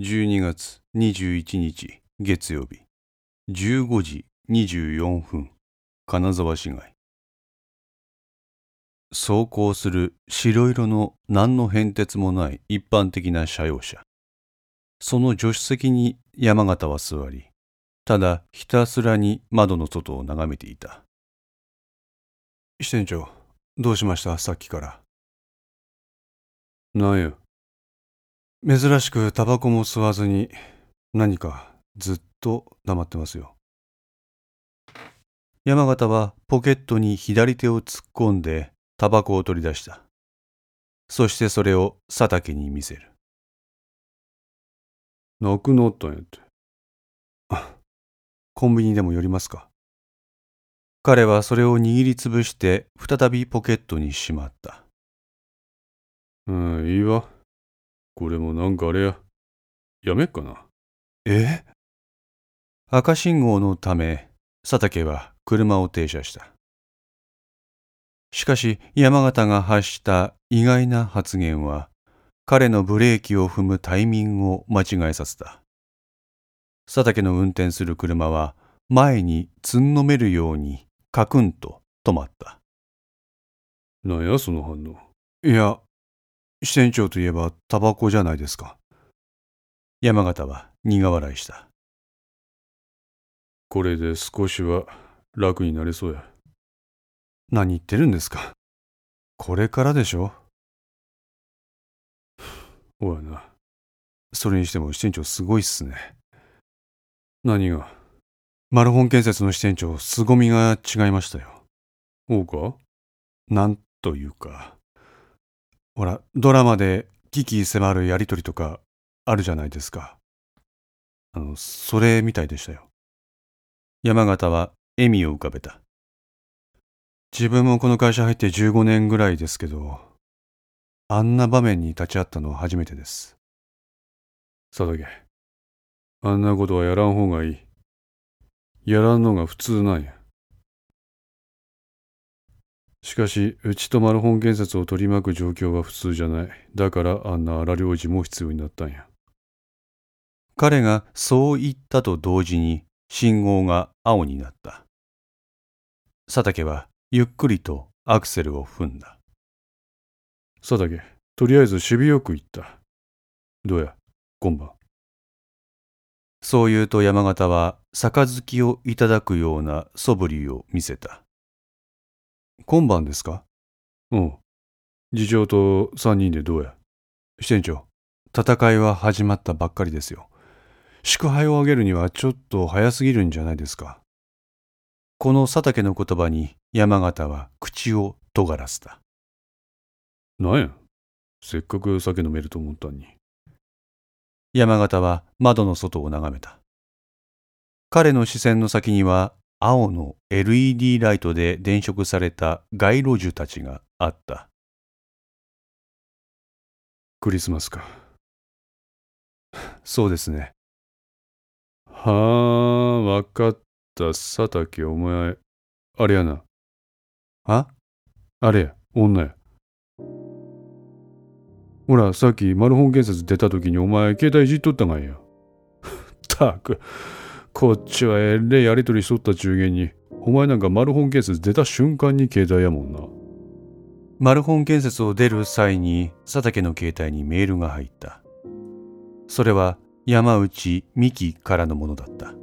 12月21日月曜日。15時24分金沢市街。走行する白色の何の変哲もない一般的な車用車。その助手席に山形は座りただひたすらに窓の外を眺めていた。支店長どうしました？さっきから。なんや珍しくタバコも吸わずに何かずっと黙ってますよ。山形はポケットに左手を突っ込んでタバコを取り出した。そしてそれを佐竹に見せる。なくなったんやってコンビニでも寄りますか。彼はそれを握りつぶして再びポケットにしまった。うんいいわこれもなんかあれや。やめっかな。え？赤信号のため、佐竹は車を停車した。しかし山形が発した意外な発言は、彼のブレーキを踏むタイミングを間違えさせた。佐竹の運転する車は前につんのめるようにカクンと止まった。なんやその反応。いや、支店長といえばタバコじゃないですか。山形は苦笑いした。これで少しは楽になれそうや。何言ってるんですか。これからでしょ。おやな。それにしても支店長すごいっすね。何が？マルホン建設の支店長、凄みが違いましたよ。おうか？なんというか。ほら、ドラマで危機迫るやりとりとかあるじゃないですか。あの、それみたいでしたよ。山形は笑みを浮かべた。自分もこの会社入って15年ぐらいですけど、あんな場面に立ち会ったのは初めてです。佐竹、あんなことはやらん方がいい。やらんのが普通なんや。しかし、うちとマルホン建設を取り巻く状況は普通じゃない。だからあんな荒領事も必要になったんや。彼がそう言ったと同時に信号が青になった。佐竹はゆっくりとアクセルを踏んだ。佐竹、とりあえず守備よく行った。どうや、今晩。そう言うと山形は杯をいただくような素振りを見せた。今晩ですか？うん。次長と三人でどうや？支店長、戦いは始まったばっかりですよ。祝杯をあげるにはちょっと早すぎるんじゃないですか？この佐竹の言葉に山形は口を尖らせた。なんや？せっかく酒飲めると思ったんに。山形は窓の外を眺めた。彼の視線の先には青の LED ライトで電飾された街路樹たちがあった。クリスマスか。そうですね。はあ、わかった、佐竹、お前、あれやな。あ？あれや、女や。ほら、さっきマルホン建設出た時にお前、携帯いじっとったがんや。たく。こっちはえれやりとりしとった中元に、お前なんかマルホン建設出た瞬間に携帯やもんな。マルホン建設を出る際に佐竹の携帯にメールが入った。それは山内美希からのものだった。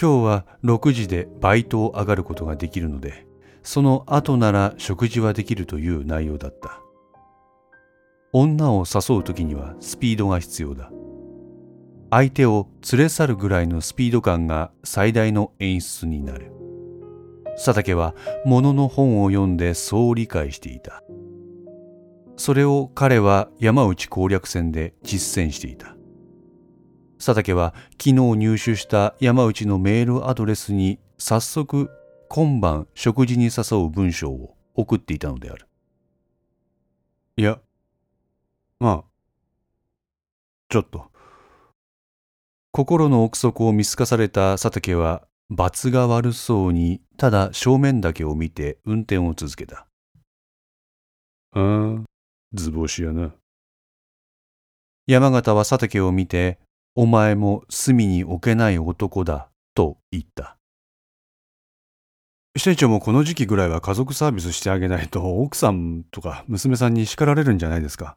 今日は6時でバイトを上がることができるので、その後なら食事はできるという内容だった。女を誘う時にはスピードが必要だ。相手を連れ去るぐらいのスピード感が最大の演出になる。佐竹は物の本を読んでそう理解していた。それを彼は山内攻略戦で実践していた。佐竹は昨日入手した山内のメールアドレスに早速今晩食事に誘う文章を送っていたのである。いや、まあ、ちょっと。心の奥底を見透かされた佐竹は罰が悪そうにただ正面だけを見て運転を続けた。ああ、図星やな。山形は佐竹を見て、お前も隅に置けない男だ、と言った。支店長もこの時期ぐらいは家族サービスしてあげないと奥さんとか娘さんに叱られるんじゃないですか。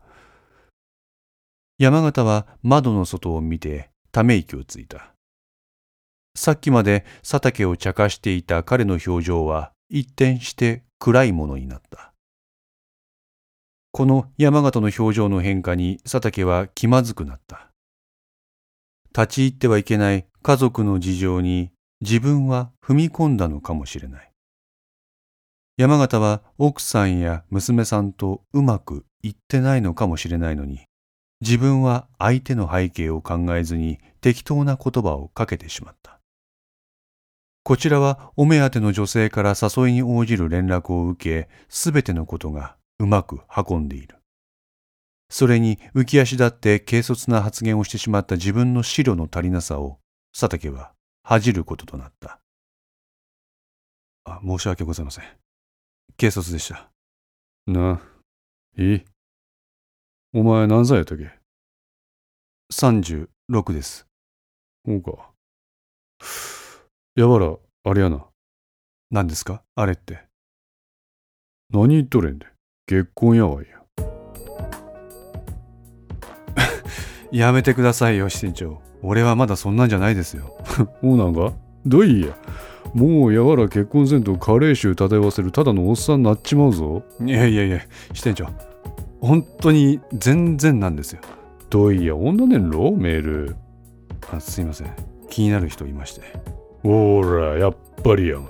山形は窓の外を見てため息をついた。さっきまで佐竹を茶化していた彼の表情は一転して暗いものになった。この山形の表情の変化に佐竹は気まずくなった。立ち入ってはいけない家族の事情に自分は踏み込んだのかもしれない。山形は奥さんや娘さんとうまくいってないのかもしれないのに、自分は相手の背景を考えずに適当な言葉をかけてしまった。こちらはお目当ての女性から誘いに応じる連絡を受け、すべてのことがうまく運んでいる。それに浮き足立って軽率な発言をしてしまった自分の資料の足りなさを佐竹は恥じることとなった。あ、申し訳ございません。軽率でした。なあ、いいお前何歳やったっけ ?36 です。そうか。やばら、あれやな。何ですか？あれって。何言っとれんで？結婚やわいや。やめてくださいよ、支店長。俺はまだそんなんじゃないですよ。もうなんか？どういや？もうやわら結婚せんと加齢臭漂わせるただのおっさんなっちまうぞ。いやいやいや、支店長。本当に全然なんですよ。どういや、女ねんろ？メール。あすいません。気になる人いまして。ほら、やっぱりやがんや。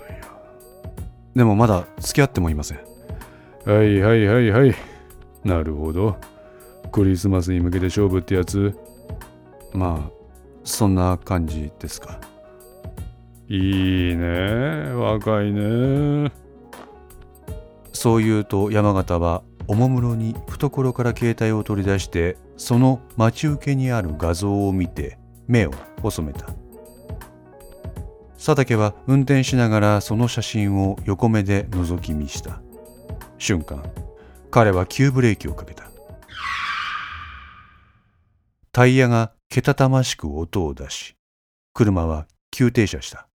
でもまだ付き合ってもいません。はいはいはいはい。なるほど。クリスマスに向けて勝負ってやつ？まあ、そんな感じですか。いいね。若いね。そう言うと山形はおもむろに懐から携帯を取り出してその待ち受けにある画像を見て目を細めた。佐竹は運転しながらその写真を横目で覗き見した。瞬間彼は急ブレーキをかけた。タイヤがけたたましく音を出し車は急停車した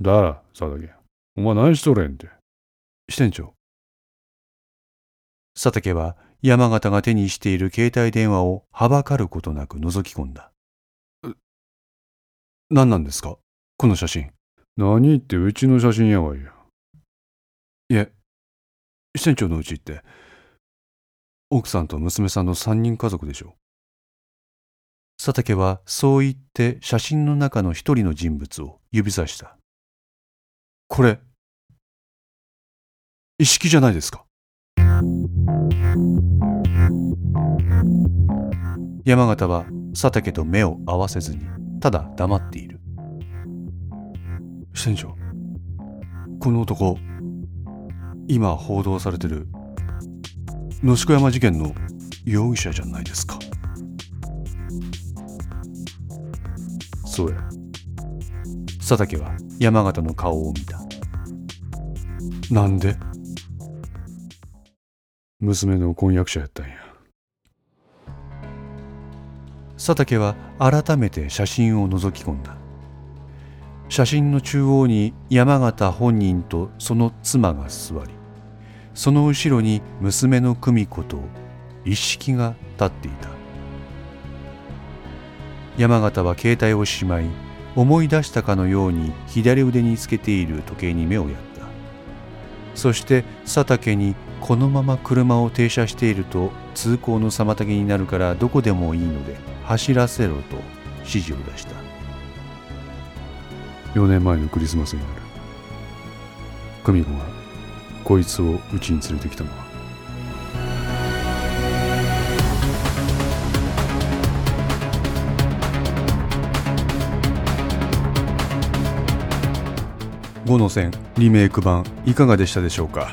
だら佐竹。お前何しとれんて支店長佐竹は山形が手にしている携帯電話をはばかることなく覗き込んだ何なんですか？この写真。何ってうちの写真やわいや。いえ、支店長のうちって、奥さんと娘さんの三人家族でしょう。佐竹はそう言って写真の中の一人の人物を指さした。これ、意識じゃないですか？山形は佐竹と目を合わせずにただ黙っている。支店長この男今報道されてる野子山事件の容疑者じゃないですか。そうや。佐竹は山形の顔を見た。なんで？娘の婚約者やったんや。佐竹は改めて写真を覗き込んだ。写真の中央に山形本人とその妻が座りその後ろに娘の久美子と一式が立っていた。山形は携帯をしまい思い出したかのように左腕につけている時計に目をやった。そして佐竹にこのまま車を停車していると通行の妨げになるからどこでもいいので走らせろと指示を出した。4年前のクリスマスになる。久美子がこいつをうちに連れてきたのは。5の線リメイク版いかがでしたでしょうか？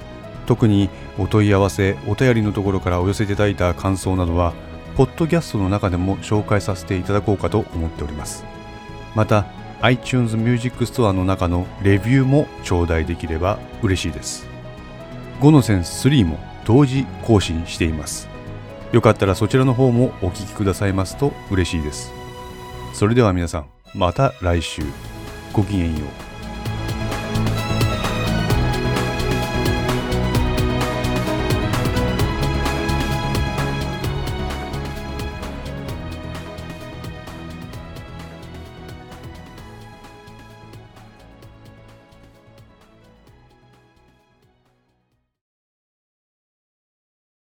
特にお問い合わせお便りのところからお寄せいただいた感想などはポッドキャストの中でも紹介させていただこうかと思っております。また iTunes Music Store の中のレビューも頂戴できれば嬉しいです。5の線3も同時更新しています。よかったらそちらの方もお聞きくださいますと嬉しいです。それでは皆さんまた来週。ごきげんよう。